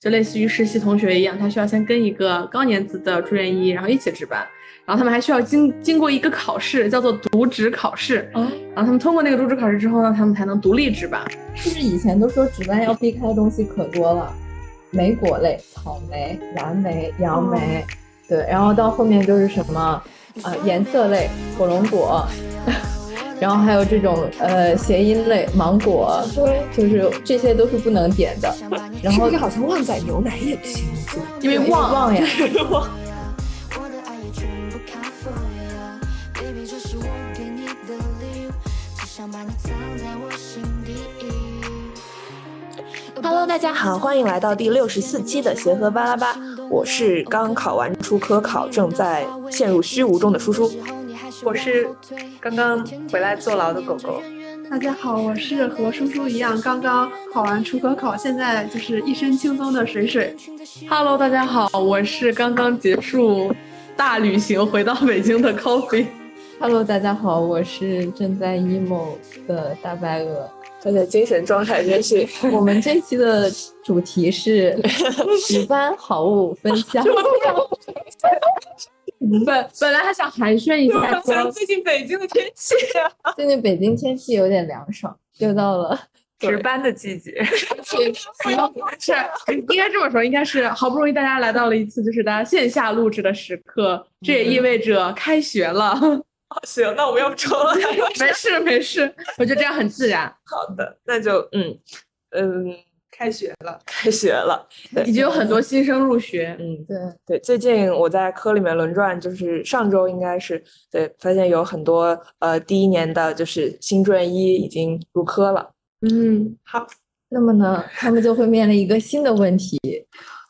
就类似于实习同学一样，他需要先跟一个高年级的住院医，然后一起值班，然后他们还需要经经过一个考试，叫做渎职考试。啊，然后他们通过那个渎职考试之后呢，他们才能独立值班。是不是以前都说值班要避开的东西可多了？莓果类，草莓、蓝莓、杨梅，对，然后到后面就是什么，呃，颜色类，火龙果，然后还有这种呃谐音类，芒果，对，就是这些都是不能点的。然后是不是好像旺仔牛奶也不行？因为旺旺呀。Hello，大家好，欢迎来到第六十四期的协和巴拉巴，我是刚考完初科考，正在陷入虚无中的叔叔。我是刚刚回来坐牢的狗狗。大家好，我是和叔叔一样刚刚考完初科考，现在就是一身轻松的水水。Hello，大家好，我是刚刚结束大旅行回到北京的 Coffee。Hello，大家好，我是正在 emo 的大白鹅。大家精神状态真是，我们这期的主题是 值班好物分享。本本来还想寒暄一下，说最近北京的天气，最近北京天气有点凉爽，又到了 值班的季节。是应该这么说，应该是好不容易大家来到了一次就是大家线下录制的时刻，这也意味着开学了。行，那我们要不重了？没事没事，我觉得这样很自然。好的，那就嗯嗯，开学了，开学了。对已经有很多新生入学，嗯，对，对，最近我在科里面轮转，就是上周应该是对，发现有很多呃第一年的就是新住院医已经入科了。嗯，好，那么呢，他们就会面临一个新的问题，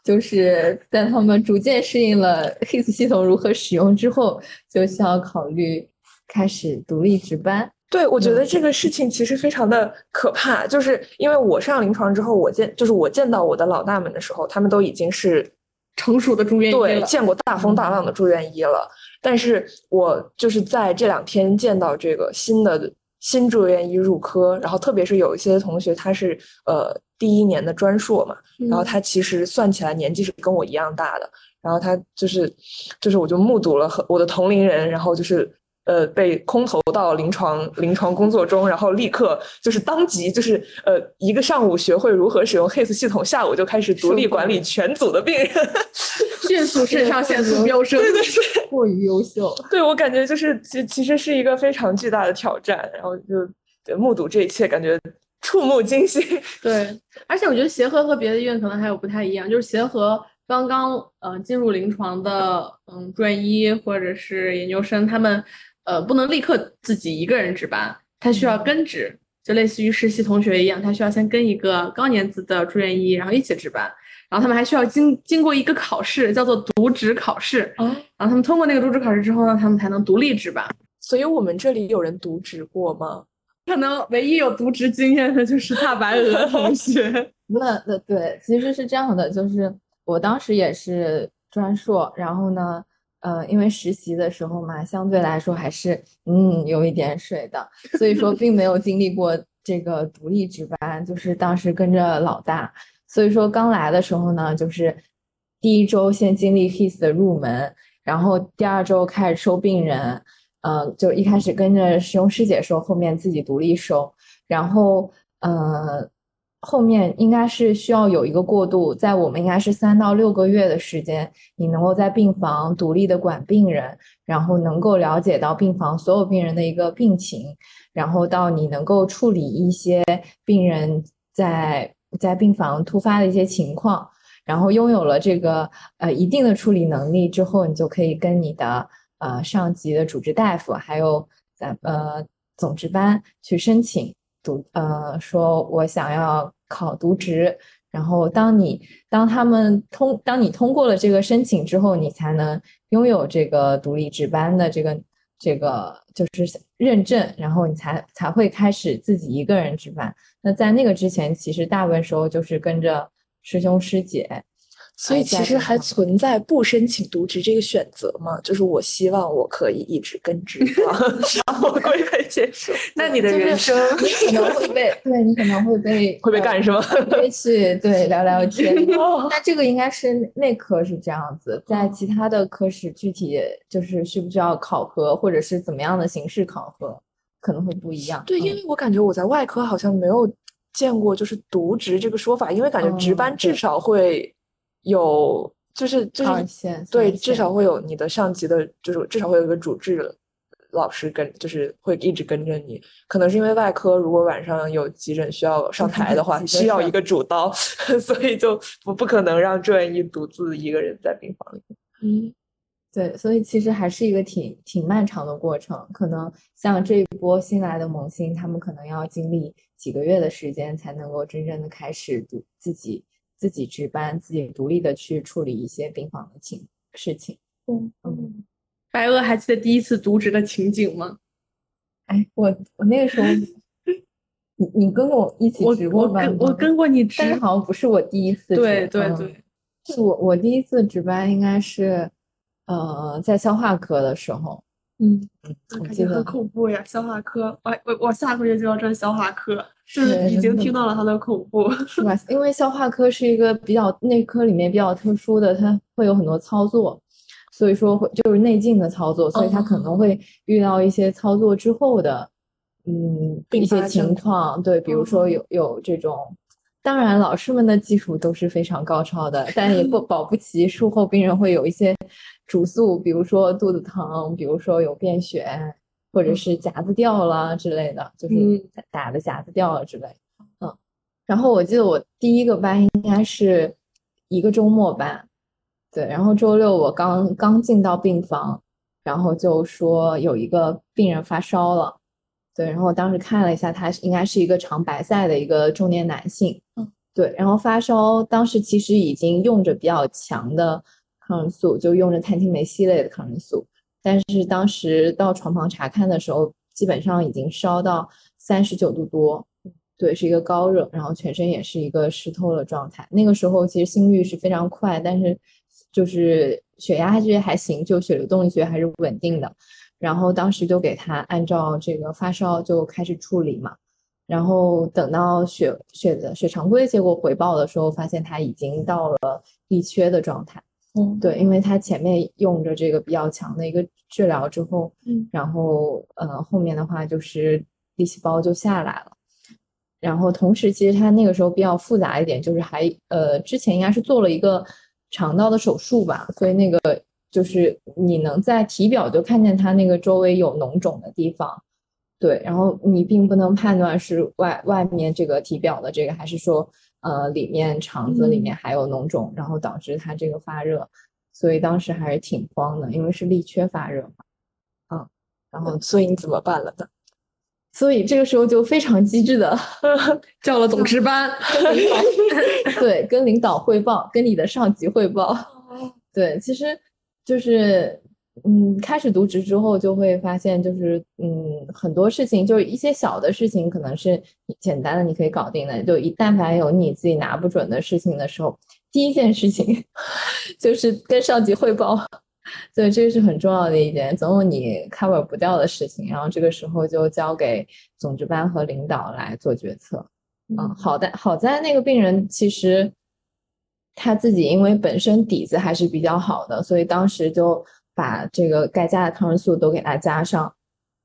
就是在他们逐渐适应了 HIS 系统如何使用之后，就需要考虑开始独立值班。对，我觉得这个事情其实非常的可怕，就是因为我上临床之后，我见就是我见到我的老大们的时候，他们都已经是成熟的住院医了。对见过大风大浪的住院医了，但是我就是在这两天见到这个新的新住院医入科，然后特别是有一些同学他是呃第一年的专硕嘛，然后他其实算起来年纪是跟我一样大的，然后他就是就是我就目睹了和我的同龄人，然后就是。呃，被空投到临床临床工作中，然后立刻就是当即就是呃一个上午学会如何使用 HIS 系统，下午就开始独立管理全组的病人。迅速肾上腺素飙升。对对对，过于优秀，对我感觉就是其其实是一个非常巨大的挑战，然后就目睹这一切，感觉触目惊心。对，而且我觉得协和和别的医院可能还有不太一样，就是协和刚刚呃进入临床的嗯住院医或者是研究生，他们呃不能立刻自己一个人值班，他需要跟值，就类似于实习同学一样，他需要先跟一个高年级的住院医，然后一起值班，然后他们还需要经经过一个考试，叫做渎职考试，啊，然后他们通过那个渎职考试之后呢，他们才能独立值班。所以我们这里有人渎职过吗？可能唯一有渎职经验的就是大白鹅 同学。那那对，其实是这样的，就是我当时也是专硕，然后呢，呃，因为实习的时候嘛，相对来说还是嗯有一点水的，所以说并没有经历过这个独立值班，就是当时跟着老大，所以说刚来的时候呢，就是第一周先经历 HIS 的入门，然后第二周开始收病人，呃，就一开始跟着师兄师姐收，后面自己独立收，然后呃。后面应该是需要有一个过渡，在我们应该是三到六个月的时间，你能够在病房独立的管病人，然后能够了解到病房所有病人的一个病情，然后到你能够处理一些病人在在病房突发的一些情况，然后拥有了这个呃一定的处理能力之后，你就可以跟你的呃上级的主治大夫还有咱呃总值班去申请。呃，说我想要考渎职，然后当你当他们通当你通过了这个申请之后，你才能拥有这个独立值班的这个这个就是认证，然后你才才会开始自己一个人值班。那在那个之前，其实大部分时候就是跟着师兄师姐。所以其实还存在不申请渎职这个选择嘛？就是我希望我可以一直跟职 啊，然后我会被接受。那你的人生你可能会被，对你可能会被会被干是吗？约去对聊聊天。那这个应该是内科是这样子，在其他的科室具体就是需不需要考核，或者是怎么样的形式考核，可能会不一样。对，因嗯为我感觉我在外科好像没有见过就是渎职这个说法，因为感觉值班哦至少会有，就是就是对，至少会有你的上级的，就是至少会有一个主治老师跟，就是会一直跟着你。可能是因为外科如果晚上有急诊需要上台的话，需要一个主刀，所以就不不可能让住院医独自一个人在病房里。嗯，对，所以其实还是一个挺挺漫长的过程。可能像这一波新来的萌新，他们可能要经历几个月的时间，才能够真正的开始独自己自己值班，自己独立的去处理一些病房的情事情。嗯嗯，白鹅还记得第一次渎职的情景吗？哎，我我那个时候，你你跟我一起我值过班我跟我跟过你值但，是好像不是我第一次对值嗯对对，是我我第一次值班应该是，呃，在消化科的时候，嗯，感觉很恐怖呀！消化科，我我我下个月就要转消化科，是是已经听到了它的恐怖。是吧？因为消化科是一个比较内科里面比较特殊的，它会有很多操作，所以说会就是内镜的操作，所以它可能会遇到一些操作之后的，嗯，并一些情况，对，比如说有有这种。当然，老师们的技术都是非常高超的，但也不 保不齐术后病人会有一些主诉，比如说肚子疼，比如说有便血，或者是夹子掉了之类的，就是打的夹子掉了之类。嗯，然后我记得我第一个班应该是一个周末班，对，然后周六我刚刚进到病房，然后就说有一个病人发烧了，对，然后我当时看了一下，他是应该是一个长白赛的一个中年男性，嗯，对，然后发烧，当时其实已经用着比较强的抗生素，就用着碳青霉烯类的抗生素，但是当时到床旁查看的时候，基本上已经烧到三十九度多，对，是一个高热，然后全身也是一个湿透的状态。那个时候其实心率是非常快，但是就是血压还是还行，就血流动力学还是稳定的。然后当时就给他按照这个发烧就开始处理嘛，然后等到血血的血常规结果回报的时候，发现他已经到了力缺的状态。嗯，对，因为他前面用着这个比较强的一个治疗之后，嗯，然后呃后面的话就是粒细胞就下来了，然后同时其实他那个时候比较复杂一点，就是还呃之前应该是做了一个肠道的手术吧，所以那个就是你能在体表就看见它那个周围有脓肿的地方，对，然后你并不能判断是外外面这个体表的这个，还是说呃里面肠子里面还有脓肿，然后导致它这个发热，所以当时还是挺慌的，因为是力缺发热嘛，嗯，然后嗯所以你怎么办了呢？所以这个时候就非常机智的 叫了总值班，对跟领导汇报，跟你的上级汇报，对，其实就是。嗯，开始读职之后就会发现，就是嗯，很多事情就是一些小的事情，可能是简单的你可以搞定的。就一但凡有你自己拿不准的事情的时候，第一件事情 就是跟上级汇报。所以，这个是很重要的一点，总有你 cover 不掉的事情，然后这个时候就交给总值班和领导来做决策。嗯，好在好在那个病人其实他自己因为本身底子还是比较好的，所以当时就把这个该加的抗生素都给他加上，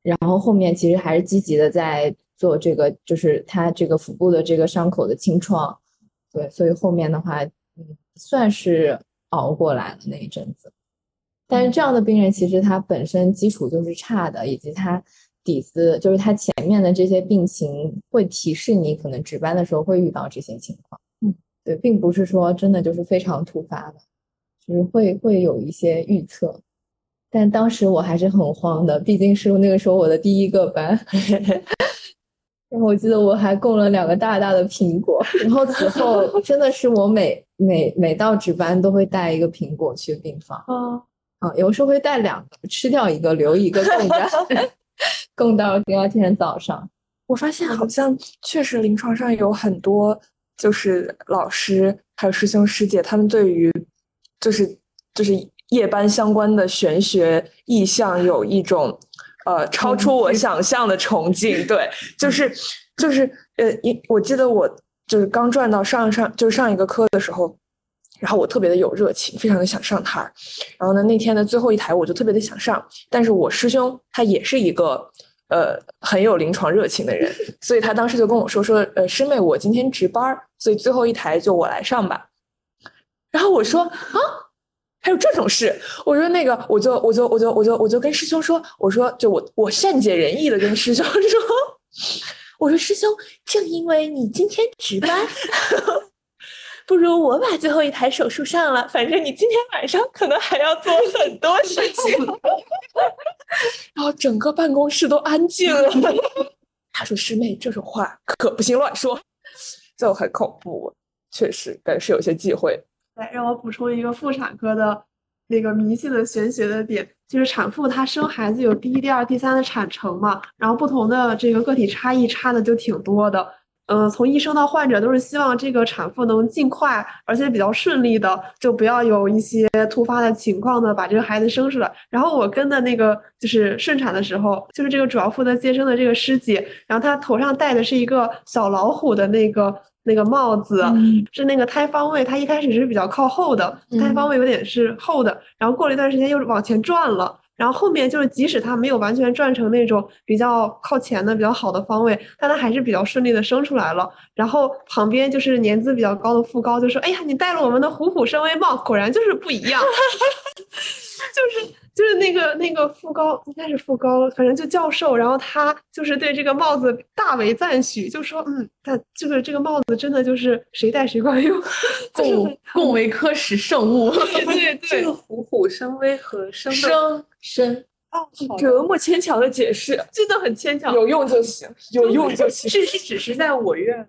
然后后面其实还是积极的在做这个，就是他这个腹部的这个伤口的清创，对，所以后面的话，嗯，算是熬过来了那一阵子。但是这样的病人其实他本身基础就是差的，以及他底子就是他前面的这些病情会提示你可能值班的时候会遇到这些情况。嗯，对，并不是说真的就是非常突发的，就是会会有一些预测。但当时我还是很慌的，毕竟是那个时候我的第一个班。然后我记得我还供了两个大大的苹果，然后此后真的是我每每每到值班都会带一个苹果去病房。啊，啊，有时候会带两个，吃掉一个，留一个供着，供到第二天早上。我发现好像确实临床上有很多就是老师还有师兄师姐，他们对于就是就是夜班相关的玄学意象有一种呃超出我想象的崇敬，对，就是就是呃，一我记得我就是刚转到上上就是上一个科的时候。然后我特别的有热情，非常的想上台儿。然后呢，那天的最后一台我就特别的想上，但是我师兄他也是一个呃很有临床热情的人，所以他当时就跟我说说，呃，师妹，我今天值班，所以最后一台就我来上吧。然后我说啊，还有这种事？我说那个，我就我就我就我就我就跟师兄说，我说就我我善解人意的跟师兄 说，我说师兄，正因为你今天值班。不如我把最后一台手术上了，反正你今天晚上可能还要做很多事情。然后整个办公室都安静了。他说：“师妹，这种话可不行乱说。”就很恐怖，确实，但是有些忌讳。来，让我补充一个妇产科的那个迷信的玄学的点，就是产妇她生孩子有第一、第二、第三的产程嘛，然后不同的这个个体差异差的就挺多的。嗯，从医生到患者都是希望这个产妇能尽快，而且比较顺利的，就不要有一些突发的情况呢把这个孩子生出来。然后我跟的那个就是顺产的时候，就是这个主要负责接生的这个师姐，然后她头上戴的是一个小老虎的那个那个帽子，是那个胎方位，她一开始是比较靠后的，胎方位有点是后的，然后过了一段时间又往前转了。然后后面就是，即使他没有完全转成那种比较靠前的、比较好的方位，但他还是比较顺利的生出来了。然后旁边就是年资比较高的副高就说：“哎呀，你戴了我们的虎虎生威帽，果然就是不一样。” 就是就是那个那个副高应该是副高，反正就教授，然后他就是对这个帽子大为赞许，就说：“嗯，他这个这个帽子真的就是谁戴谁管用，共共为科室圣物。”对对 这个，虎虎生威和生生生生这么牵强的解释，真的很牵强。有用就行，有用就行。是是只是在我院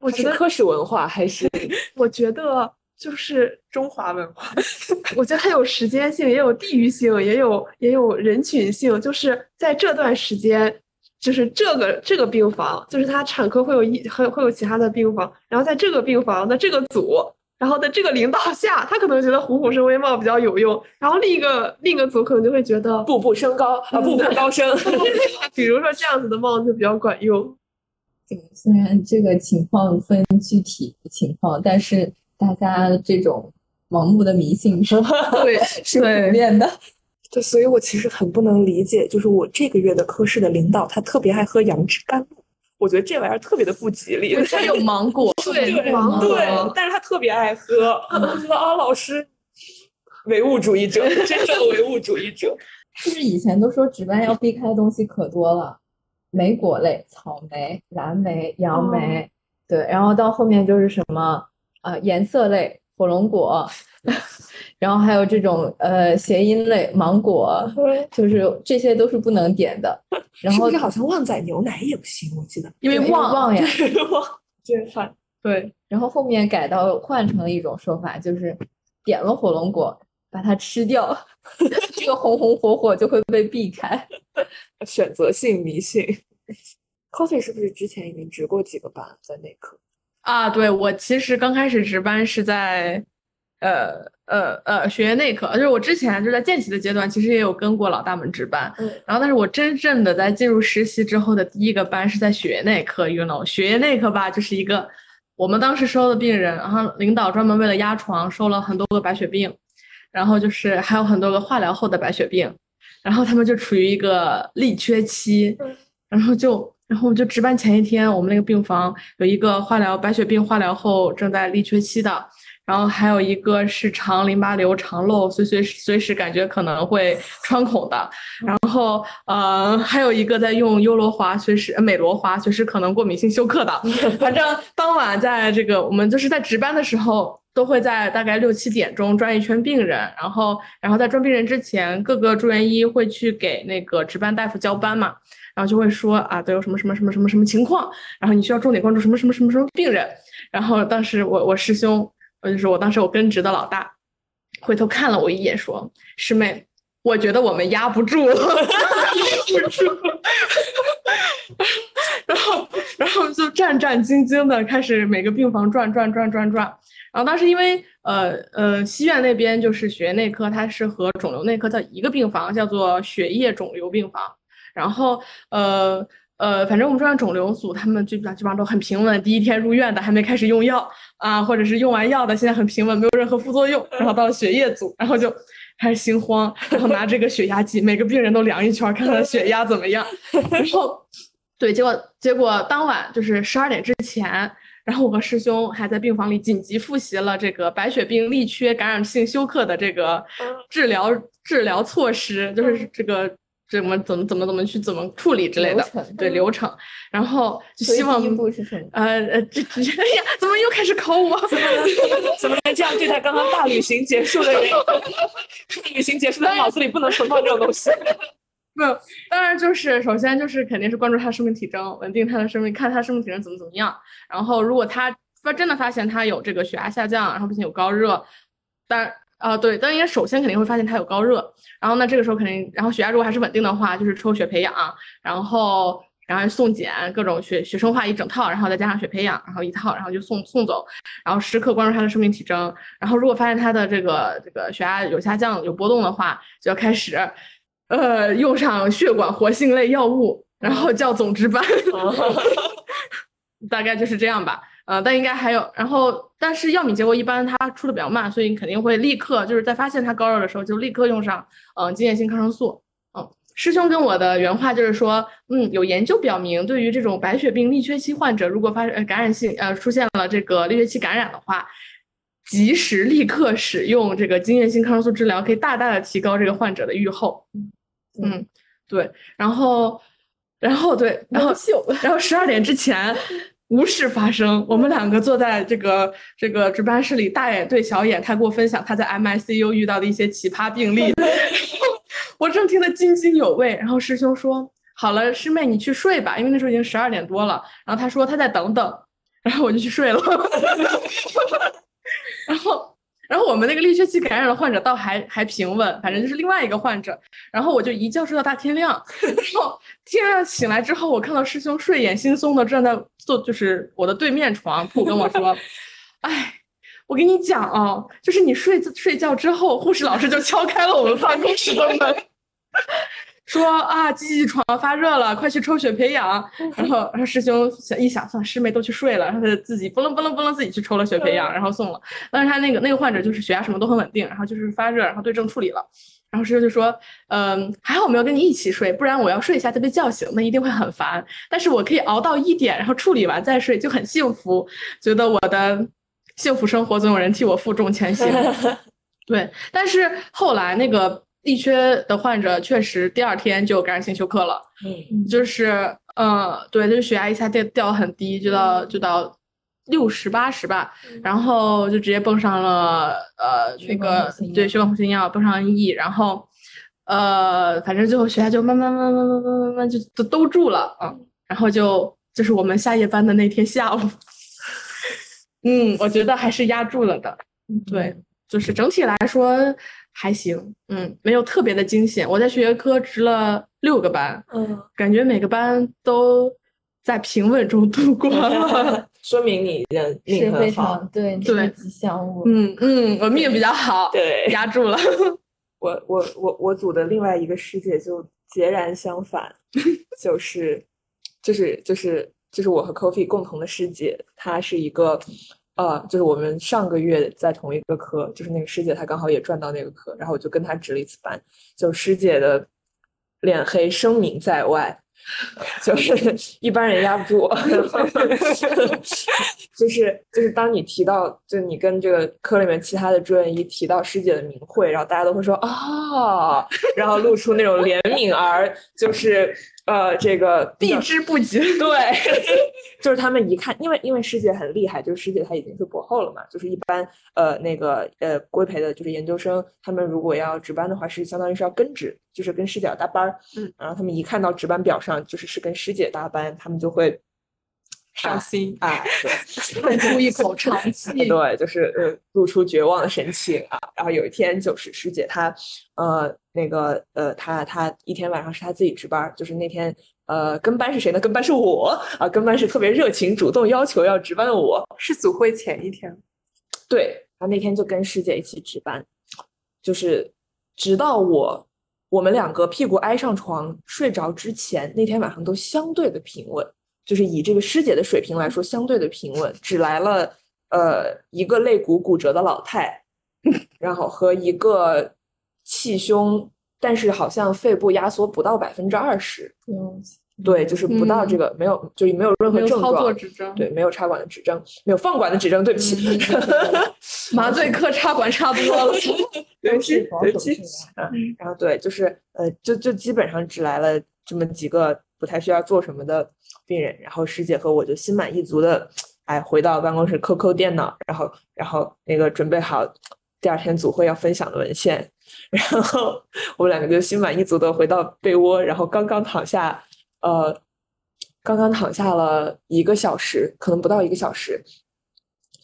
我觉得，科室文化还是我觉得就是中华文化，我觉得它有时间性，也有地域性，也有也有人群性。就是在这段时间，就是这个这个病房，就是它产科会有一会会有其他的病房，然后在这个病房的这个组，然后在这个领导下，他可能觉得虎虎生威帽比较有用，然后另一个另一个组可能就会觉得，步步升高啊，步步高升？比如说这样子的帽子比较管用。对虽然这个情况分具体情况，但是大家这种盲目的迷信是 对是对普遍的。对，所以我其实很不能理解，就是我这个月的科室的领导，他特别爱喝杨枝甘露，我觉得这玩意儿特别的不吉利。他有 芒果，对芒对果，但是他特别爱喝，我觉得啊，老师唯物主义者，真正的唯物主义者。就是以前都说值班要避开的东西可多了？莓果类，草莓、蓝莓、杨梅，对，然后到后面就是什么呃颜色类，火龙果，然后还有这种呃谐音类，芒果，就是这些都是不能点的。然后是好像旺仔牛奶也不行？我记得因为旺旺呀，旺煎饭。对，然后后面改到换成了一种说法，就是点了火龙果，把它吃掉，这个红红火火就会被避开。选择性迷信。Coffee 是不是之前已经值过几个班在内科？啊，对我其实刚开始值班是在，呃呃呃血液内科，就是我之前就在见习的阶段，其实也有跟过老大们值班，嗯。然后但是我真正的在进入实习之后的第一个班是在血液内科，you know，血液内科吧，就是一个我们当时收的病人，然后领导专门为了压床收了很多个白血病，然后就是还有很多个化疗后的白血病，然后他们就处于一个力缺期，然后就然后就值班前一天，我们那个病房有一个化疗白血病化疗后正在力缺期的，然后还有一个是肠淋巴瘤肠漏，随随随时感觉可能会穿孔的，然后呃还有一个在用优罗华，随时呃美罗华，随时可能过敏性休克的。反正当晚在这个我们就是在值班的时候，都会在大概六七点钟转一圈病人，然后然后在转病人之前，各个住院医会去给那个值班大夫交班嘛。然后就会说啊，都有什么什么什么什么什么情况，然后你需要重点关注什么什么什么什么病人。然后当时我我师兄，呃就是我当时我跟职的老大，回头看了我一眼，说师妹，我觉得我们压不住，压不住。然后然后就战战兢兢的开始每个病房转转转转转。然后当时因为呃呃西院那边就是血液内科，它是和肿瘤内科在一个病房，叫做血液肿瘤病房。然后呃呃，反正我们专业肿瘤组他们基本上基本上都很平稳，第一天入院的还没开始用药啊，或者是用完药的现在很平稳，没有任何副作用。然后到了血液组，然后就开始心慌，然后拿这个血压计，每个病人都量一圈，看看血压怎么样。然后对，结果结果当晚就是十二点之前。然后我和师兄还在病房里紧急复习了这个白血病粒缺感染性休克的这个治疗治疗措施，就是这个怎么怎么怎么怎么去怎么处理之类的流，对流程。然后就希望第一步是什么？呃呃，这这 哎呀，怎么又开始考我？怎么能 怎么能这样对待刚刚大旅行结束的人？旅行结束的脑子里不能存放这种东西。不，当然就是首先就是肯定是关注他的生命体征，稳定他的生命，看他生命体征怎么怎么样。然后如果他发真的发现他有这个血压下降，然后并且有高热，但啊对，但应该首先肯定会发现他有高热。然后那，这个时候肯定，然后血压如果还是稳定的话，就是抽血培养，然后然后送检各种血血生化一整套，然后再加上血培养，然后一套，然后就送送走，然后时刻关注他的生命体征。然后如果发现他的这个这个血压有下降有波动的话，就要开始。呃，用上血管活性类药物，然后叫总值班，大概就是这样吧。呃，但应该还有，然后但是药敏结果一般它出的比较慢，所以你肯定会立刻就是在发现它高热的时候就立刻用上嗯经验性抗生素。嗯，师兄跟我的原话就是说，嗯，有研究表明，对于这种白血病粒缺期患者，如果发呃感染性呃出现了这个粒缺期感染的话。及时立刻使用这个经验性抗生素治疗，可以大大的提高这个患者的预后。嗯，对，然后，然后对，然后，然后十二点之前无事发生，我们两个坐在这个这个值班室里，大眼对小眼，他给我分享他在 MICU 遇到的一些奇葩病例，我正听得津津有味。然后师兄说：“好了，师妹你去睡吧，因为那时候已经十二点多了。”然后他说他再等等，然后我就去睡了。然后，然后我们那个滤血器感染的患者倒还还平稳，反正就是另外一个患者。然后我就一觉睡到大天亮，然后天亮醒来之后，我看到师兄睡眼惺忪的站在坐，就是我的对面床铺，跟我说：“哎，我跟你讲啊，就是你睡睡觉之后，护士老师就敲开了我们办公室的门。” 说啊，记记床发热了，快去抽血培养。然后，然后师兄想一想，算师妹都去睡了，然后他就自己不楞不楞不楞自己去抽了血培养，然后送了。但是他那个那个患者就是血压什么都很稳定，然后就是发热，然后对症处理了。然后师兄就说，嗯，还好我没有跟你一起睡，不然我要睡一下再被叫醒，那一定会很烦。但是我可以熬到一点，然后处理完再睡，就很幸福，觉得我的幸福生活总有人替我负重前行。对，但是后来那个。力缺的患者确实第二天就感染性休克了，嗯，就是呃，对，就是血压一下掉掉很低，就到就到六十八十吧，然后就直接蹦上了呃那个对血管活性药，蹦上 N E，然后呃反正最后血压就慢慢慢慢慢慢慢慢就都都住了啊，然后就就是我们下夜班的那天下午，嗯，我觉得还是压住了的，对，就是整体来说。还行，嗯，没有特别的惊险。我在血液科值了六个班，嗯，感觉每个班都在平稳中度过了，说明你人命是非很好常。对对吉祥物。嗯嗯，我命比较好，对压住了。我我我我组的另外一个师姐就截然相反，就是就是就是就是我和 Coffee 共同的师姐，她是一个呃，就是我们上个月在同一个科，就是那个师姐她刚好也转到那个科，然后我就跟她值了一次班，就师姐的脸黑声名在外。就是 一般人压不住，就是就是当你提到，就你跟这个科里面其他的住院医提到师姐的名讳，然后大家都会说啊，然后露出那种怜悯而就是呃这个避之不及。对，就是他们一看，因为因为师姐很厉害，就是师姐她已经是博后了嘛，就是一般呃那个呃规培的就是研究生，他们如果要值班的话，是相当于是要跟值，就是跟师姐要搭班儿，嗯，然后他们一看到值班表上就是是跟师姐搭班，他们就会伤心啊，对。喷出一口长气。对，就是呃，露出绝望的神情啊。然后有一天，就是师姐她，呃，那个呃，她她一天晚上是她自己值班儿，就是那天呃，跟班是谁呢？跟班是我啊，跟班是特别热情，主动要求要值班的我。是组会前一天，对，然后那天就跟师姐一起值班，就是直到我我们两个屁股挨上床睡着之前，那天晚上都相对的平稳，就是以这个师姐的水平来说，相对的平稳，只来了呃一个肋骨骨折的老太，然后和一个气胸，但是好像肺部压缩不到百分之二十，嗯，对，就是不到这个、没有，就是没有任何症状。指征，对，没有插管的指征，没有放管的指征，对不起，麻醉科插管插多了，对不起对不起守治疗。啊，然后对，就是呃，就就基本上只来了这么几个不太需要做什么的病人，然后师姐和我就心满意足的，哎，回到办公室抠抠电脑，然后然后那个准备好第二天组会要分享的文献，然后我们两个就心满意足的回到被窝，然后刚刚躺下，呃，刚刚躺下了一个小时，可能不到一个小时，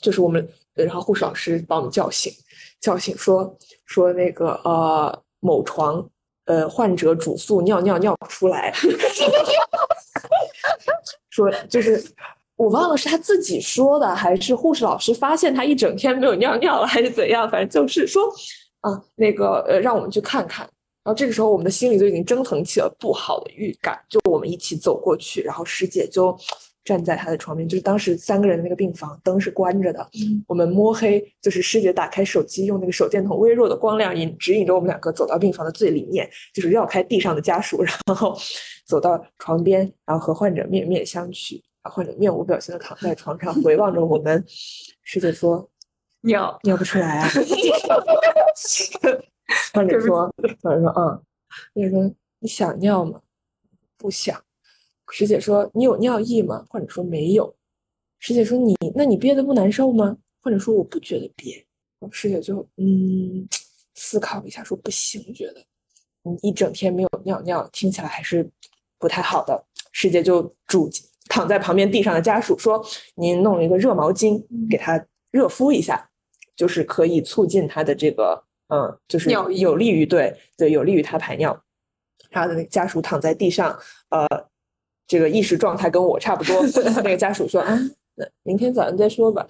就是我们，然后护士老师把我们叫醒，叫醒说说那个呃某床呃患者主诉尿尿尿不出来，说就是我忘了是他自己说的，还是护士老师发现他一整天没有尿尿了，还是怎样？反正就是说啊那个呃让我们去看看。然后这个时候，我们的心里就已经蒸腾起了不好的预感。就我们一起走过去，然后师姐就站在他的床边，就是当时三个人的那个病房灯是关着的，我们摸黑，就是师姐打开手机，用那个手电筒微弱的光亮引指引着我们两个走到病房的最里面，就是绕开地上的家属，然后走到床边，然后和患者面面相觑。啊，患者面无表情的躺在床上，回望着我们。师姐说：“尿尿不出来啊。”患者说：“患者说，嗯。”那个说：“你想尿吗？”不想。师姐说：“你有尿意吗？”患者说：“没有。”师姐说：“你那你憋的不难受吗？”患者说：“我不觉得憋。”师姐就嗯思考一下，说：“不行，觉得你一整天没有尿尿，听起来还是不太好的。”师姐就嘱躺在旁边地上的家属说：“您弄一个热毛巾给他热敷一下，就是可以促进他的这个嗯，就是尿有利于对对有利于他排尿。”然后那个家属躺在地上，呃，这个意识状态跟我差不多。那个家属说：“啊，那明天早上再说吧。”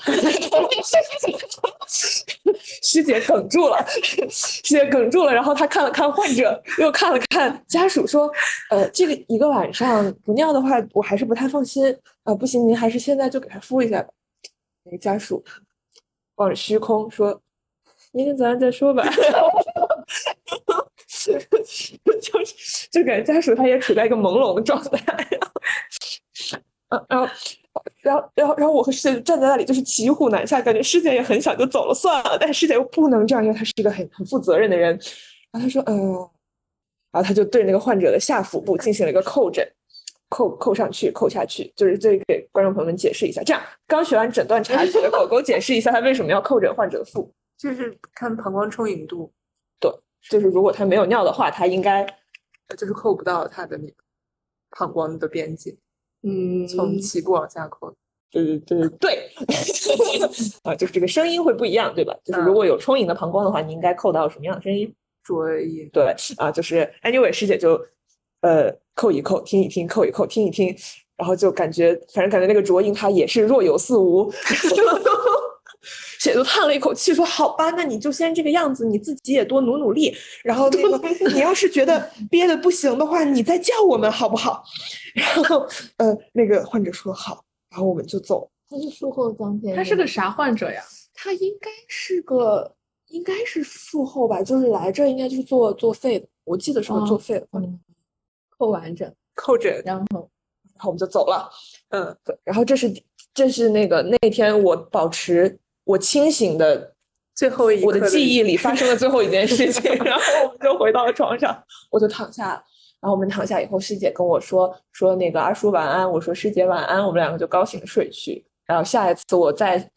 师姐哽住了，师姐哽住了，然后她看了看患者，又看了看家属，说：“呃，这个一个晚上不尿的话，我还是不太放心。啊、不行，您还是现在就给他敷一下吧。”那个家属望着虚空说：“明天早上再说吧。”对 就是就感觉家属他也处在一个朦胧的状态，然后，然后，然后，然后，然后我和师姐就站在那里，就是骑虎难下，感觉师姐也很想就走了算了，但是师姐又不能这样，因为她是一个很很负责任的人。然后她说，嗯、然后她就对那个患者的下腹部进行了一个叩诊，扣扣上去，扣下去，就是这给观众朋友们解释一下。这样，刚学完诊断查询的狗狗解释一下，他为什么要扣诊患者的腹。就是看膀胱充盈度，就是如果他没有尿的话，他应该就是扣不到他的那个膀胱的边界，嗯，从脐部往下扣。对对对对，啊，就是这个声音会不一样，对吧？就是如果有充盈的膀胱的话，你应该扣到什么样的声音？浊音，对啊，就是 anyway，师姐就呃扣一扣，听一听，扣一扣，听一听，然后就感觉，反正感觉那个浊音它也是若有似无。师姐就叹了一口气，说：“好吧，那你就先这个样子，你自己也多努努力。然后那个，你要是觉得憋的不行的话，你再叫我们好不好？” 然后呃，那个患者说好，然后我们就走。他是术后当天，他是个啥患者呀？他应该是个，应该是术后吧，就是来这应该就是做做肺的，我记得是做肺的，嗯，扣完整，扣诊，然后然后我们就走了。嗯，对。然后这是这是那个那天我保持我清醒的最后一我的记忆里发生的最后一件事情，然后我们就回到了床上，我就躺下了。然后我们躺下以后，师姐跟我说说那个二叔晚安，我说师姐晚安，我们两个就高兴地睡去。然后下一次我再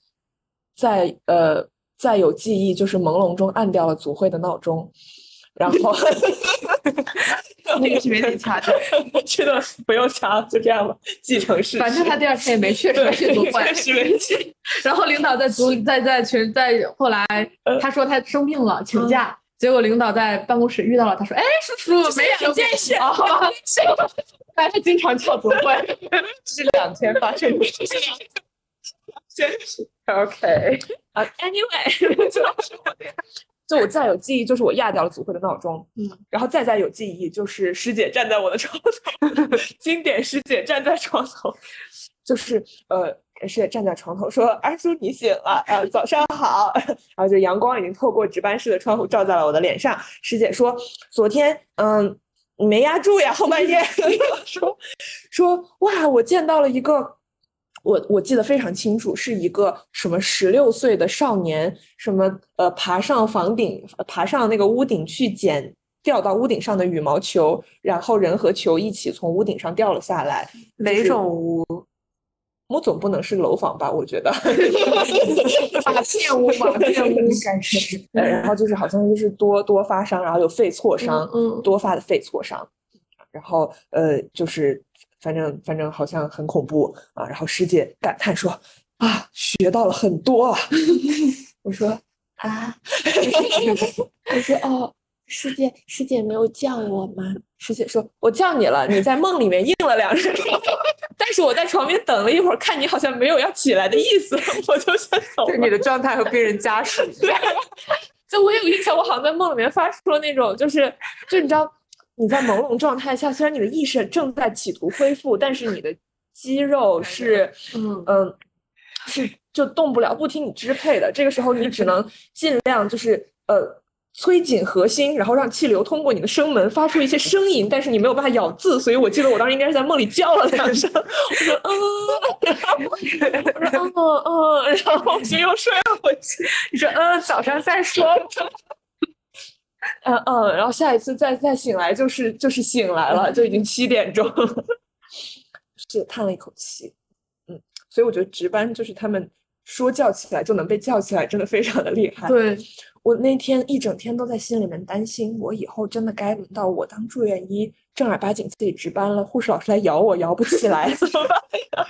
再呃再有记忆，就是朦胧中按掉了组会的闹钟，然后 那个是没得掐的，去的不用掐，就这样吧，继承事实。反正他第二天也没去，对去组会。确实没去。然后领导在组在在群在后来他说他生病了请假，结果领导在办公室遇到了他说，哎，叔叔没有见识。哦但是经常叫组会，这是两天发生的事情。OK 啊、a n y w a y 就是我的就我再有记忆，就是我压掉了组会的闹钟，嗯，然后再再有记忆，就是师姐站在我的床头，经典师姐站在床头，就是呃，师姐站在床头说：“二叔你醒了，呃，早上好。”然后就阳光已经透过值班室的窗户照在了我的脸上。师姐说：“昨天嗯，你没压住呀，后半夜 说说哇，我见到了一个。”我我记得非常清楚，是一个什么十六岁的少年，什么呃爬上房顶，爬上那个屋顶去捡掉到屋顶上的羽毛球，然后人和球一起从屋顶上掉了下来。哪种屋？我总不能是楼房吧？我觉得，马片屋，马片屋，感觉呃然后就是好像就是多多发伤，然后有肺挫伤，嗯多发的肺挫伤，然后呃就是反正反正好像很恐怖啊。然后师姐感叹说啊，学到了很多啊。我说啊，我说哦，师姐师姐没有叫我吗？师姐说我叫你了，你在梦里面应了两声，但是我在床边等了一会儿，看你好像没有要起来的意思，我就想走了。就你的状态和病人家属一样。就我有印象，我好像在梦里面发出了那种，就是就你知道，你在朦胧状态下，虽然你的意识正在企图恢复，但是你的肌肉是嗯嗯是就动不了，不听你支配的。这个时候，你只能 尽量就是呃。催紧核心，然后让气流通过你的声门发出一些声音，但是你没有办法咬字，所以我记得我当时应该是在梦里叫了两声，我说嗯，然后我说嗯嗯，然后我就又睡了回去。你说，嗯，早上再说。嗯嗯，然后下一次再再醒来就是就是醒来了，就已经七点钟，是叹了一口气，嗯，所以我觉得值班就是他们说叫起来就能被叫起来，真的非常的厉害。对，我那天一整天都在心里面担心，我以后真的该轮到我当住院医，正儿八经自己值班了，护士老师来摇我摇不起来 怎么办呀？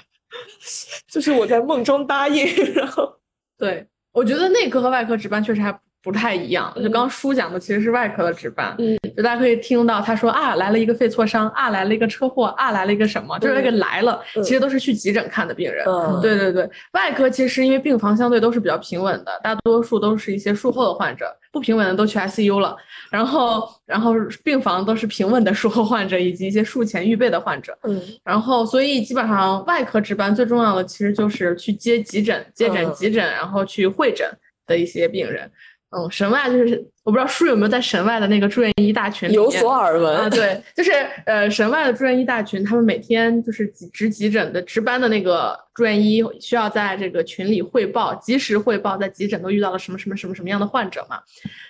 就是我在梦中答应，然后对，我觉得内科和外科值班确实还不太一样。就刚叔讲的其实是外科的值班，嗯，就大家可以听到他说啊来了一个肺挫伤，啊来了一个车祸，啊来了一个什么，就是那个来了，嗯其实都是去急诊看的病人。嗯对对对，外科其实因为病房相对都是比较平稳的，大多数都是一些术后的患者，不平稳的都去 ICU 了，然后然后病房都是平稳的术后患者以及一些术前预备的患者。嗯然后，所以基本上外科值班最重要的其实就是去接急诊、接诊嗯急诊，然后去会诊的一些病人。嗯，神外就是我不知道书有没有在神外的那个住院医大群有所耳闻啊，对，就是呃神外的住院医大群，他们每天就是急值急诊的值班的那个住院医需要在这个群里汇报，及时汇报在急诊都遇到了什么什么什么什么样的患者嘛。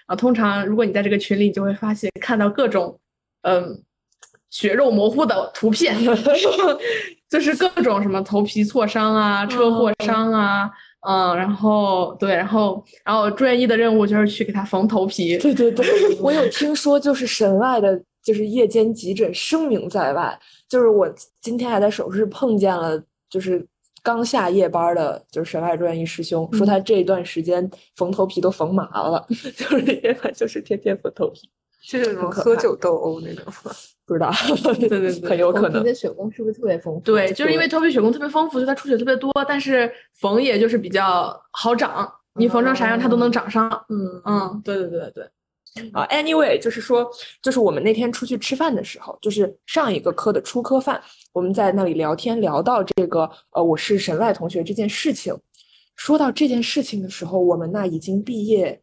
啊，通常如果你在这个群里，你就会发现看到各种嗯。血肉模糊的图片，就是各种什么头皮挫伤啊、车祸伤啊，嗯，然后对，然后然后住院医的任务就是去给他缝头皮，对对对，我有听说，就是神外的，就是夜间急诊声名在外。就是我今天还在手术室碰见了，就是刚下夜班的，就是神外住院医师兄，说他这一段时间缝头皮都缝麻了，就是因为就是天天缝头皮。是那种喝酒斗殴那种吗？不知道，对对对很有可能。的血供是不是特别丰富？对，就是因为头皮血供特别丰富，所以它出血特别多，但是缝也就是比较好长，你缝成啥样它都能长上。嗯嗯，对对对对啊，anyway，就是说，就是我们那天出去吃饭的时候，就是上一个科的初科饭，我们在那里聊天，聊到这个呃，我是神外同学这件事情。说到这件事情的时候，我们那已经毕业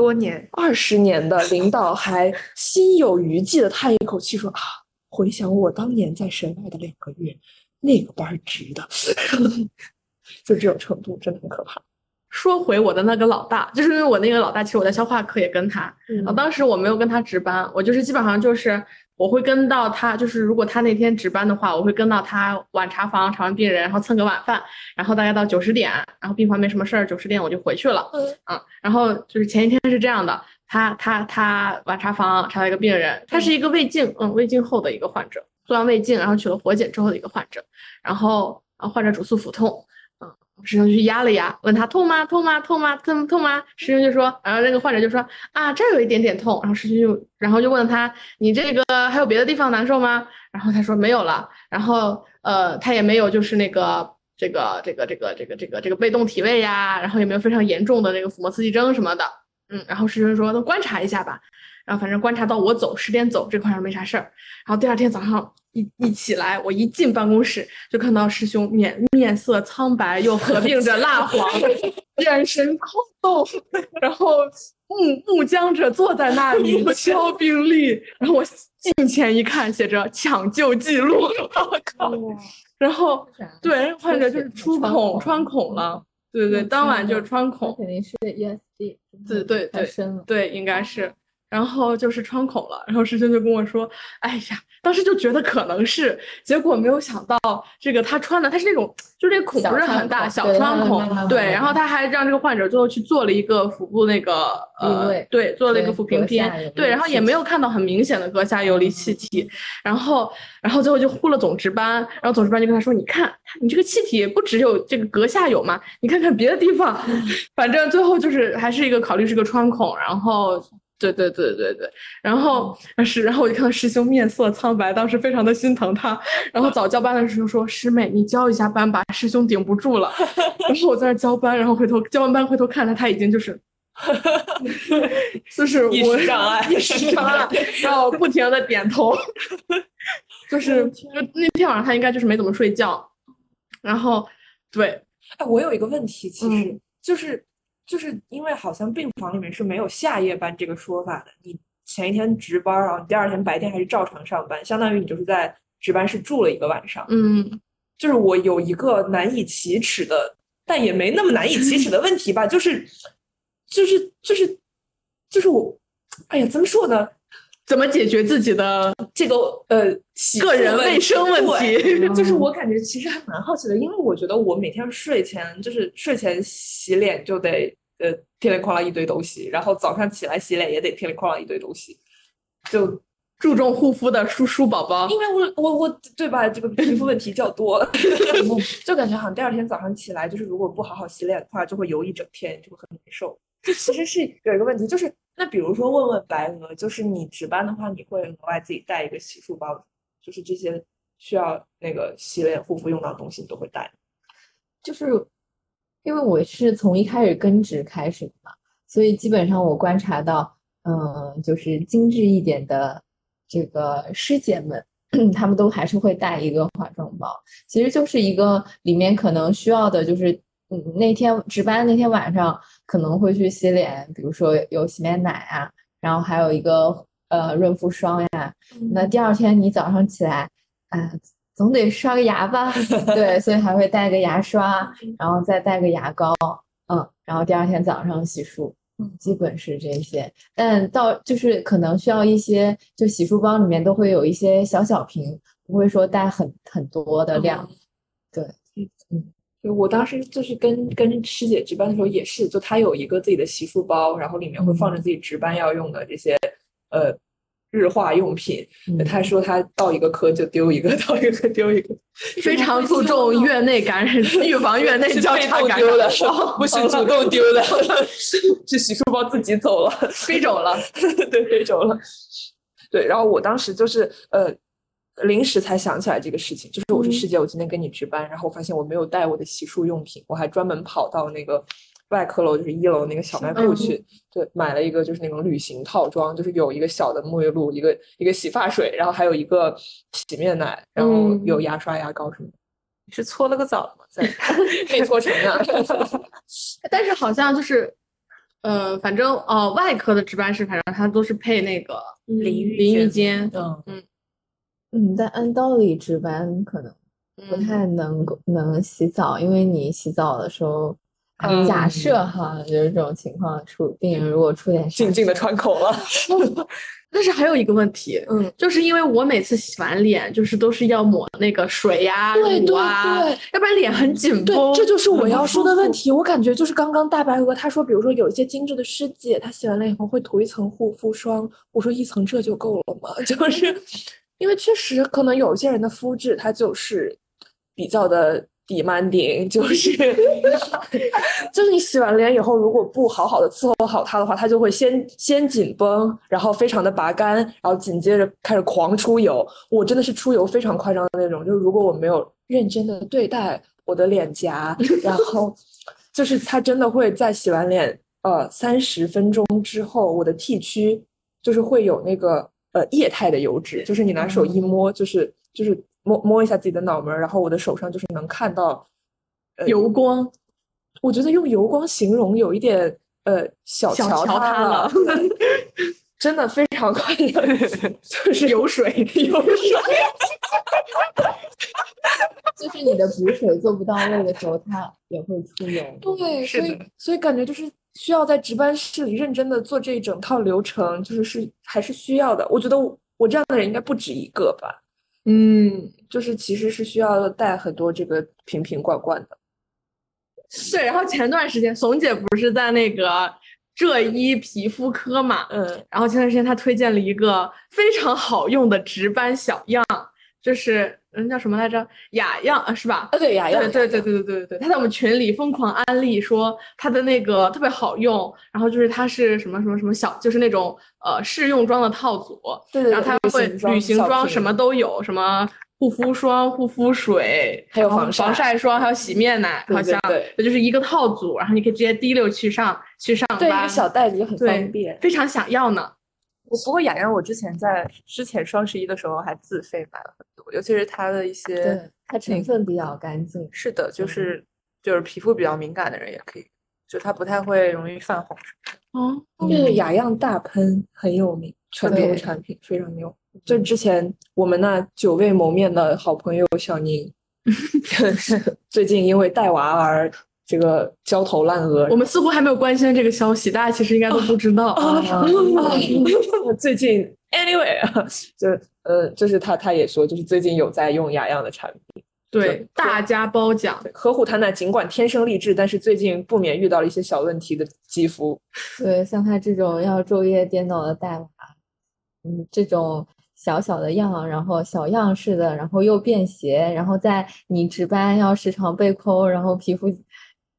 多年，二十年的领导还心有余悸的叹一口气说啊，回想我当年在神外的两个月，那个班值的，就这种程度，真的很可怕。说回我的那个老大，就是因为我那个老大，其实我在消化科也跟他，然后当时我没有跟他值班，我就是基本上就是我会跟到他，就是如果他那天值班的话，我会跟到他晚查房查完病人，然后蹭个晚饭，然后大概到九十点，然后病房没什么事儿，九十点我就回去了，嗯然后就是前一天是这样的，他他他晚查房查到一个病人，他是一个胃镜，嗯，胃镜后的一个患者，做完胃镜，然后取了活检之后的一个患者，然后然后患者主诉腹痛。师兄去压了压，问他痛吗？痛吗？痛吗？痛痛吗？师兄就说，然后那个患者就说啊，这有一点点痛。然后师兄就，然后就问他，你这个还有别的地方难受吗？然后他说没有了。然后呃，他也没有就是那个这个这个这个这个这个这个被动体位呀，然后也没有非常严重的那个腹膜刺激征什么的。嗯，然后师兄说，那观察一下吧。然后反正观察到我走十点走这块上没啥事儿。然后第二天早上一一起来，我一进办公室就看到师兄面面色苍白，又合并着蜡黄，眼神空洞，然后目目僵着坐在那里 敲病历。然后我近前一看，写着抢救记录，我靠！然后对患者就是出孔穿孔了，对对，当晚就穿孔，肯定是 ESD，对对对。对，应该是。然后就是穿孔了，然后师兄就跟我说：“哎呀，当时就觉得可能是，结果没有想到这个他穿的，他是那种就是那孔不是很大，小穿孔，对，然后他还让这个患者最后去做了一个腹部那个呃，对，做了一个腹平片，对，然后也没有看到很明显的膈下游离气体，然后然后最后就呼了总值班，然后总值班就跟他说：你看你这个气体不只有这个膈下有嘛？你看看别的地方，反正最后就是还是一个考虑是个穿孔，然后。”对对对对对，然后是，然后我就看到师兄面色苍白，当时非常的心疼他。然后早交班的时候说：“师妹，你交一下班吧，师兄顶不住了。”然后我在那交班，然后回头交完班回头看他，他已经就是，就是意识障碍，意识障碍，然后不停的点头，就是就那天晚上他应该就是没怎么睡觉，然后对，哎，我有一个问题，其实就是。就是因为好像病房里面是没有下夜班这个说法的，你前一天值班，然后第二天白天还是照常上班，相当于你就是在值班室住了一个晚上。嗯，就是我有一个难以启齿的，但也没那么难以启齿的问题吧，就是，就是就是就是我，哎呀，怎么说呢？怎么解决自己的这个呃个人卫生问题？就是我感觉其实还蛮好奇的，因为我觉得我每天睡前就是睡前洗脸就得。呃，噼里哐啦一堆东西，然后早上起来洗脸也得噼里哐啦一堆东西，就注重护肤的叔叔宝宝。因为我我我对吧，这个皮肤问题较多，就感觉好像第二天早上起来，就是如果不好好洗脸的话，就会油一整天，就会很难受。其实是有一个问题，就是那比如说问问白鹅，就是你值班的话，你会额外自己带一个洗漱包，就是这些需要那个洗脸护肤用到的东西，你都会带，就是。因为我是从一开始根植开始的嘛，所以基本上我观察到，嗯，就是精致一点的这个师姐们，她们都还是会带一个化妆包，其实就是一个里面可能需要的就是，嗯，那天值班那天晚上可能会去洗脸，比如说有洗面奶啊，然后还有一个呃润肤霜呀，那第二天你早上起来，啊。总得刷个牙吧，对，所以还会带个牙刷，然后再带个牙膏，嗯，然后第二天早上洗漱，嗯，基本是这些。但到就是可能需要一些，就洗漱包里面都会有一些小小瓶，不会说带很很多的量。对，嗯，就我当时就是跟跟师姐值班的时候也是，就她有一个自己的洗漱包，然后里面会放着自己值班要用的这些，呃。日化用品，他说他到一个科就丢一个，到一个科丢一个，非常注重院内感染，预防院内交叉感染，不是主动丢的，是洗漱包自己走了，飞走了，对，飞走了。对，然后我当时就是呃，临时才想起来这个事情，就是我说师姐，我今天跟你值班，然后我发现我没有带我的洗漱用品，我还专门跑到那个。外科楼就是一楼那个小卖部去，对，买了一个就是那种旅行套装，就是有一个小的沐浴露，一个一个洗发水，然后还有一个洗面奶，然后有牙刷、牙膏什么的。你是搓了个澡吗？在 没搓成啊。但是好像就是，呃，反正哦，外科的值班室，反正他都是配那个淋浴淋浴间。嗯嗯嗯，在按道理值班可能不太能够能洗澡，因为你洗澡的时候。假设哈，就是这种情况出病人如果出点静静的穿孔了，但是还有一个问题，嗯，就是因为我每次洗完脸，就是都是要抹那个水呀、乳啊，要不然脸很紧绷。这就是我要说的问题。我感觉就是刚刚大白鹅他说，比如说有一些精致的师姐，她洗完了以后会涂一层护肤霜。我说一层这就够了吗？就是 因为确实可能有些人的肤质它就是比较的。Demanding，就是就是你洗完脸以后，如果不好好的伺候好它的话，它就会先先紧绷，然后非常的拔干，然后紧接着开始狂出油。我真的是出油非常夸张的那种，就是如果我没有认真的对待我的脸颊，然后就是它真的会在洗完脸呃三十分钟之后，我的 T 区就是会有那个呃液态的油脂，就是你拿手一摸，就是就是摸摸一下自己的脑门儿，然后我的手上就是能看到呃油光，我觉得用油光形容有一点呃小小瞧它瞧它了 真的非常快乐，就是油水油水。就是你的补水做不到位的时候，它也会出油。对，所以所以感觉就是需要在值班室里认真的做这一整套流程，就是是还是需要的。我觉得我我这样的人应该不止一个吧，嗯，就是其实是需要带很多这个瓶瓶罐罐的。是。然后前段时间怂姐不是在那个浙医皮肤科嘛，嗯，然后前段时间她推荐了一个非常好用的值班小样，就是人叫什么来着？雅漾啊，是吧？啊对，雅漾，对对对对对对对，他在我们群里疯狂安利说他的那个特别好用，然后就是它是什么什么什么小，就是那种呃试用装的套组，对对对然后它会旅行装什么都有，什么护肤霜、护肤水，还有防晒防晒霜，还有洗面奶，好像对就是一个套组，然后你可以直接滴溜去上去上对，个小袋子就很方便。非常想要呢。我不过雅漾，我之前在之前双十一的时候还自费买了很多，尤其是它的一些对，它成分比较干净。是的，就是就是皮肤比较敏感的人也可以，就它不太会容易泛红。哦，这个雅漾大喷很有名，拳头对产品非常牛。就之前我们那久未谋面的好朋友小宁 最近因为带娃而这个焦头烂额。我们似乎还没有关心这个消息，大家其实应该都不知道。啊，最近 anyway 啊，就呃，就是他他也说，就是最近有在用雅漾的产品，对，大家褒奖。呵护他那尽管天生丽质，但是最近不免遇到了一些小问题的肌肤。对，像他这种要昼夜颠倒的带娃，嗯，这种小小的样，然后小样式的，然后又便携，然后在你值班要时常被抠，然后皮肤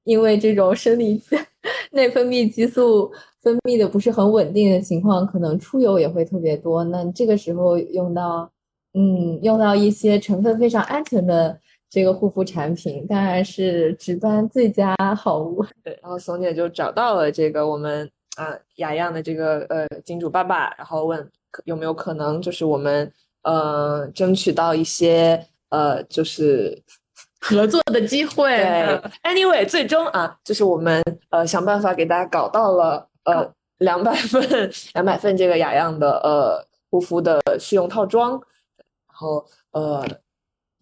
因为这种生理 内分泌激素分泌的不是很稳定的情况，可能出油也会特别多。那这个时候用到，嗯，用到一些成分非常安全的这个护肤产品，当然是值班最佳好物。对，然后怂姐就找到了这个我们啊雅漾的这个呃金主爸爸，然后问有没有可能就是我们呃争取到一些呃就是合作的机会，，anyway，最终啊，就是我们呃想办法给大家搞到了呃两百份 两百份这个雅漾的呃护肤的试用套装，然后呃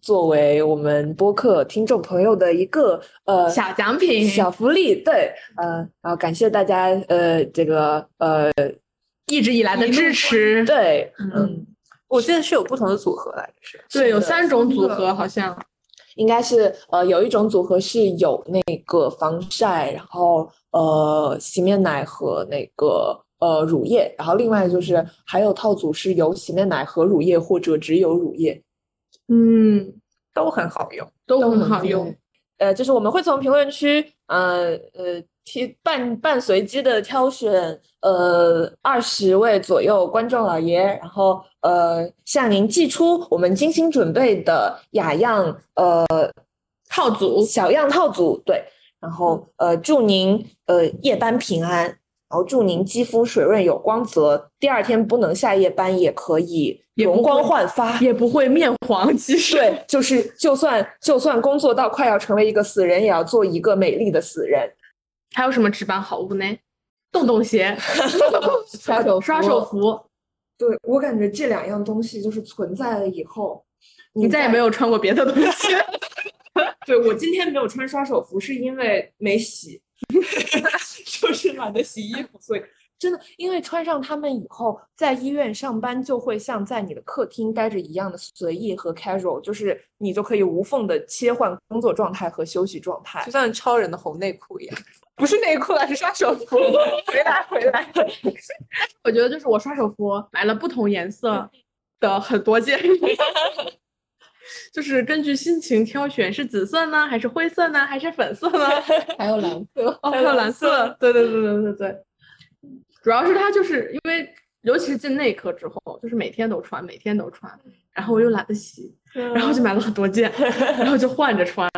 作为我们播客听众朋友的一个呃小奖品。小福利，对，呃，然后感谢大家呃这个呃一直以来的支持。对，嗯。嗯，我记得是有不同的组合来着，是？对，有三种组合，好像应该是呃有一种组合是有那个防晒，然后呃洗面奶和那个呃乳液，然后另外就是还有套组是有洗面奶和乳液或者只有乳液。嗯，都很好用。都都很好用。呃，就是我们会从评论区呃呃提伴伴随机的挑选呃二十位左右观众老爷，然后呃向您寄出我们精心准备的雅漾呃套组小样套组，对，然后呃祝您呃夜班平安，然后祝您肌肤水润有光泽，第二天不能下夜班也可以容光焕发。也不会面黄，肌瘦对，就是就算就算工作到快要成为一个死人，也要做一个美丽的死人。还有什么值班好物呢？洞洞鞋、刷手刷手服，对我感觉这两样东西就是存在了以后，你再也没有穿过别的东西。对我今天没有穿刷手服，是因为没洗，就是懒得洗衣服，所以真的，因为穿上它们以后，在医院上班就会像在你的客厅待着一样的随意和 casual，就是你就可以无缝的切换工作状态和休息状态就。像超人的红内裤一样。不是内裤了，是刷手服。回来，回来。我觉得就是我刷手服买了不同颜色的很多件，就是根据心情挑选，是紫色呢，还是灰色呢，还是粉色呢？还有蓝色，哦，还有蓝色，对对对对对对。主要是它就是因为，尤其是进内科之后，就是每天都穿，每天都穿，然后我又懒得洗，然后就买了很多件，然后就换着穿。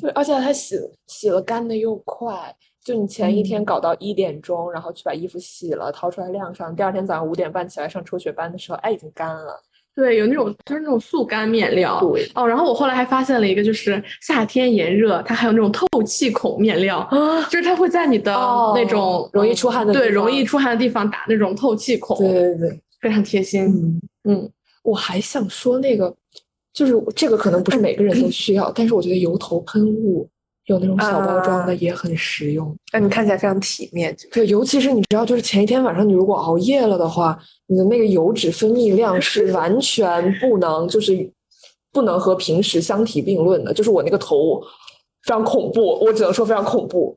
对，而且它洗洗了干的又快，就你前一天搞到一点钟，然后去把衣服洗了，掏出来晾上，第二天早上五点半起来上抽血班的时候，哎，已经干了。对，有那种就是那种速干面料。对哦，然后我后来还发现了一个，就是夏天炎热，它还有那种透气孔面料，啊，就是它会在你的哦那种容易出汗的对容易出汗的地方打那种透气孔，对对对，非常贴心。嗯嗯，我还想说那个，就是这个可能不是每个人都需要，但是我觉得油头喷雾有那种小包装的啊也很实用。让你看起来非常体面。对，尤其是你知道，就是前一天晚上你如果熬夜了的话，你的那个油脂分泌量是 完全不能，就是不能和平时相提并论的。就是我那个头非常恐怖，我只能说非常恐怖，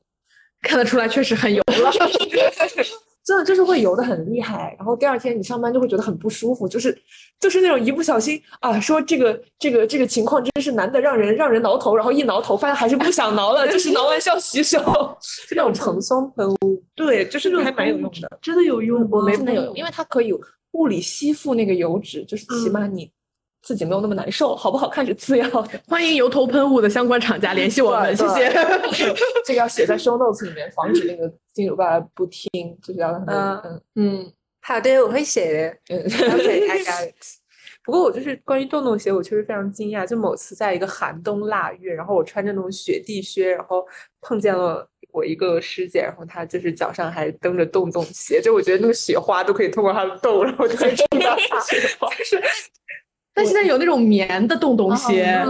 看得出来确实很油了。真的就是会油的很厉害。然后第二天你上班就会觉得很不舒服，就是就是那种一不小心啊，说这个这个这个情况真是难得让人让人挠头，然后一挠头发现还是不想挠了，就是挠完要洗手，就那种蓬松喷雾，对，就是还蛮有用的。真的有用吗？我没真的有，因为它可以物理吸附那个油脂，就是起码你自己没有那么难受，好不好看是次要的。欢迎油头喷雾的相关厂家联系我们，谢谢。这个要写在 show notes 里面，防止那个金主爸爸不听，就是要让他们嗯嗯嗯，好的，我会写的。嗯 OK，I got it。不过我就是关于洞洞鞋，我确实非常惊讶。就某次在一个寒冬腊月，然后我穿着那种雪地靴，然后碰见了我一个师姐，然后她就是脚上还蹬着洞洞鞋，就我觉得那个雪花都可以通过她的洞，然后就可以触到 她。就是但现在有那种棉的洞洞鞋，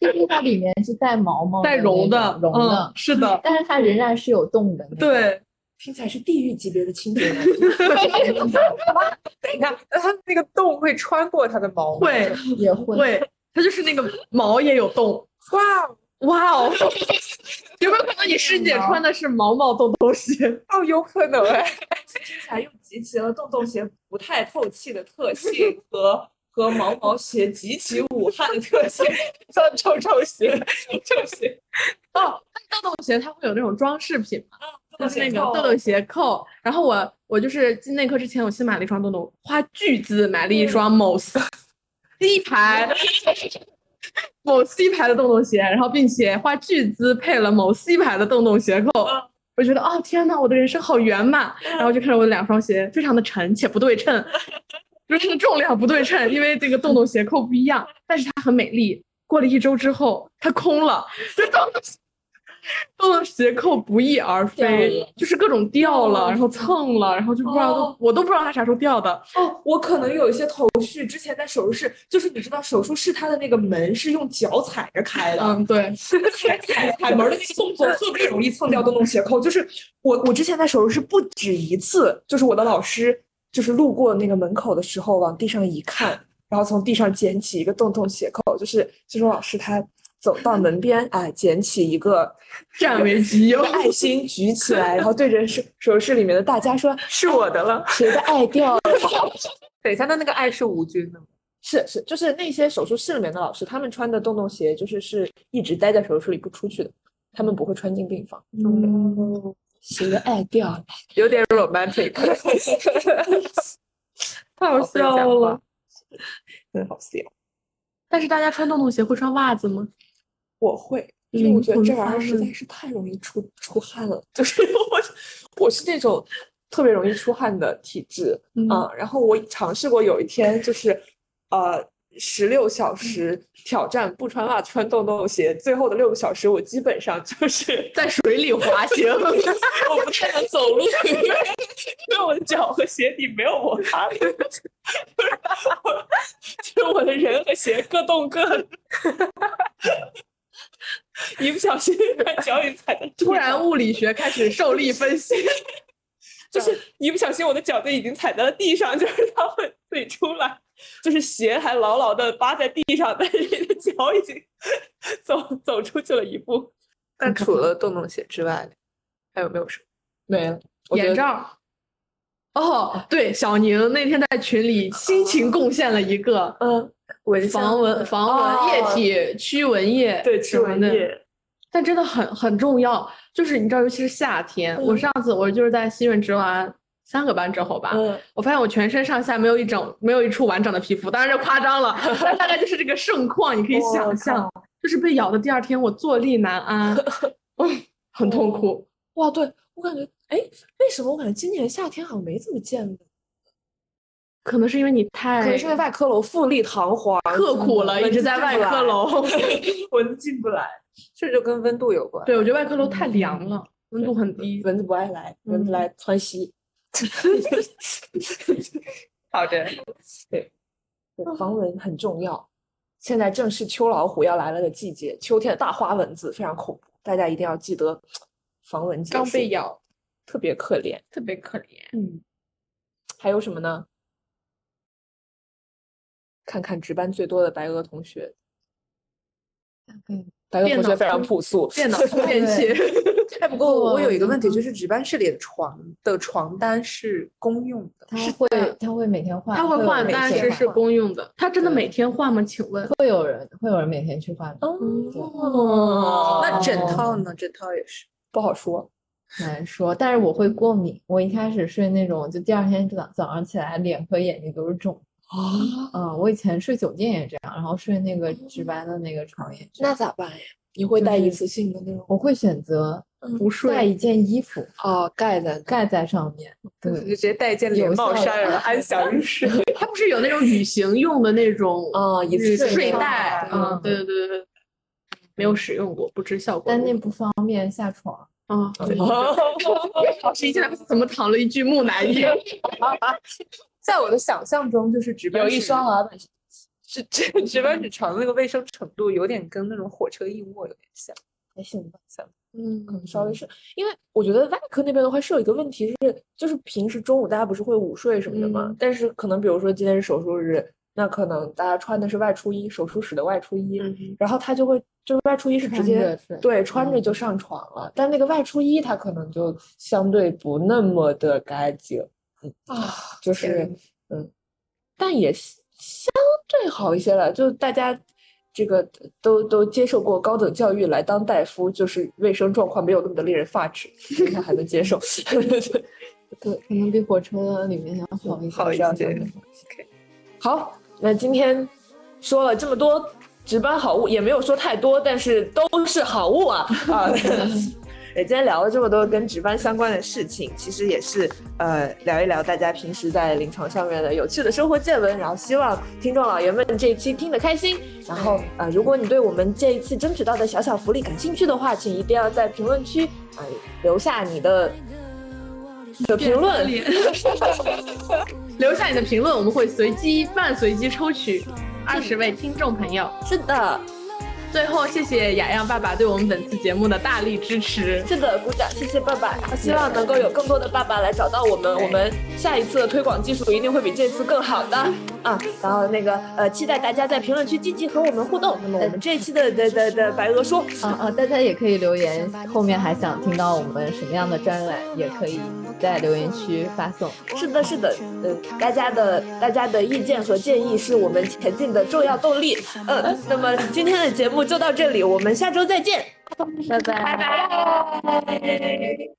就是它里面是带毛毛带绒的绒的嗯，，是的，但是它仍然是有洞的。对，听起来是地狱级别的清洁男。等一下，那它那个洞会穿过它的毛吗？会也会。会，它就是那个毛也有洞。哇哇哦，有没有可能你师姐穿的是毛毛洞洞鞋？哦，有可能哎。听起来又集齐了洞洞鞋不太透气的特性和和毛毛鞋极其武汉的特性，叫臭臭鞋，臭臭鞋。哦，那洞洞鞋它会有那种装饰品嘛？就是那个扣洞洞鞋扣。然后我我就是进内科之前，我新买了一双洞洞，花巨资买了一双某 C 牌。某 C 牌的洞洞鞋，然后并且花巨资配了某 C 牌的洞洞鞋扣，我觉得哦天呐，我的人生好圆满。然后就看着我的两双鞋非常的沉且不对称，就是重量不对称，因为这个洞洞 鞋扣不一样，但是它很美丽。过了一周之后，它空了，就洞洞鞋洞洞鞋扣不翼而飞，就是各种掉了，哦然后蹭了，然后就不知道我都不知道它啥时候掉的。哦，我可能有一些头绪，之前在手术室，就是你知道手术室它的那个门是用脚踩着开的，嗯，对，踩踩踩门的那个动作特别容易蹭掉洞洞鞋扣。就是我我之前在手术室不止一次，就是我的老师就是路过那个门口的时候往地上一看，然后从地上捡起一个洞洞鞋扣，就是就说老师他走到门边，哎，捡起一个占为己有爱心举起来，然后对着手手术室里面的大家说：“是我的了。谁的爱掉了？”等一下，那那个爱是无菌的吗？是是，就是那些手术室里面的老师，他们穿的洞洞鞋，就是是一直待在手术室里不出去的，他们不会穿进病房。嗯，谁的爱掉了？有点 romantic，太好笑了。真好笑。但是大家穿洞洞鞋会穿袜子吗？我会，因为我觉得这玩意儿实在是太容易出出汗了，就是我 我是那种特别容易出汗的体质嗯。啊、然后我尝试过有一天就是呃十六小时挑战不穿袜子穿洞洞鞋，最后的六个小时我基本上就是在水里滑行，我不太能走路，因 为因为我的脚和鞋底没有摩擦力，就是我就是我的人和鞋各动各的，一不小心 把脚也踩在地突然物理学开始受力分析。就是一不小心我的脚就已经踩在了地上，就是它会自己出来，就是鞋还牢牢的扒在地上，但是你的脚已经走走出去了一步，那除了洞洞鞋之外，还有没有什么？没了。眼罩。哦，对，小宁那天在群里辛勤贡献了一个嗯，防蚊防蚊液哦体驱蚊液，对驱蚊液，但真的很很重要。就是你知道，尤其是夏天，我上次我就是在西润植完三个班之后吧，嗯，我发现我全身上下没有一整没有一处完整的皮肤，当然这夸张了，但大概就是这个盛况，你可以想象，就是被咬的第二天我坐立难安，嗯，很痛苦。哇，对我感觉，哎，为什么我感觉今年夏天好像没怎么见蚊？可能是因为你太可能是因为外科楼富丽堂皇，刻苦了，一直在外科楼。蚊子进不来。这就跟温度有关。对，我觉得外科楼太凉了，温度很低。蚊子不爱来，蚊子嗯来窜稀。好的，对 防蚊很重要。现在正是秋老虎要来了的季节，秋天的大花蚊子非常恐怖，大家一定要记得防蚊解刚被咬，特别可怜。特别可怜。嗯，还有什么呢？看看值班最多的白鹅同学，嗯，白鹅同学非常朴素，电脑充电器，哎，不过我我有一个问题，嗯就是值班室里的床的床单是公用的，他会他会每天换，他会换，但是是公用的。他真的每天换吗？请问？会有人会有人每天去换的，哦那枕套呢？枕套也是。不好说。难说。但是我会过敏，我一开始睡那种，就第二天早早上起来脸和眼睛都是肿。啊，嗯，我以前睡酒店也这样，然后睡那个值班的那个床也这样。那咋办呀？你会带一次性的那种？我会选择不睡，带一件衣服哦，盖在盖在上面，对就对，直接带一件连有帽衫，然后安 详入睡。它不是有那种旅行用的那种啊一次睡性的袋？嗯嗯，对对对对对，没有使用过，不知效果但。那不方便下床。啊，老师 一进来怎么躺了一具木乃伊？在我的想象中，就是值班有一室双老板值值值班室床的那个卫生程度，有点跟那种火车硬卧有点像。还行吧，像嗯，可能稍微是因为我觉得外科那边的话是有一个问题是，就是平时中午大家不是会午睡什么的嘛，嗯但是可能比如说今天是手术日，那可能大家穿的是外出衣，手术室的外出衣，嗯然后他就会就是外出衣是直接对穿着嗯就上床了，但那个外出衣它可能就相对不那么的干净，嗯啊，就是嗯，但也相相对好一些了，就大家。这个都都接受过高等教育来当大夫，就是卫生状况没有那么的令人发指，他还能接受。对，可能比火车里面要好一些。好一些。好，那今天说了这么多值班好物，也没有说太多，但是都是好物啊啊！对，今天聊了这么多跟值班相关的事情，其实也是呃聊一聊大家平时在临床上面的有趣的生活见闻，然后希望听众老爷们这一期听得开心。然后呃，如果你对我们这一次争取到的小小福利感兴趣的话，请一定要在评论区啊、留下你的的评论。留下你的评论，我们会随机半随机抽取二十位听众朋友。是的，最后，谢谢雅漾爸爸对我们本次节目的大力支持。是的，鼓掌，谢谢爸爸。希望能够有更多的爸爸来找到我们，我们下一次的推广技术一定会比这次更好的啊。然后那个呃，期待大家在评论区积极和我们互动。那么我们这一期的的的的白鹅说，啊啊！大家也可以留言，后面还想听到我们什么样的专栏，也可以在留言区发送。是的，是的，嗯、大家的大家的意见和建议是我们前进的重要动力。嗯、那么今天的节目就到这里，我们下周再见，拜拜。拜拜。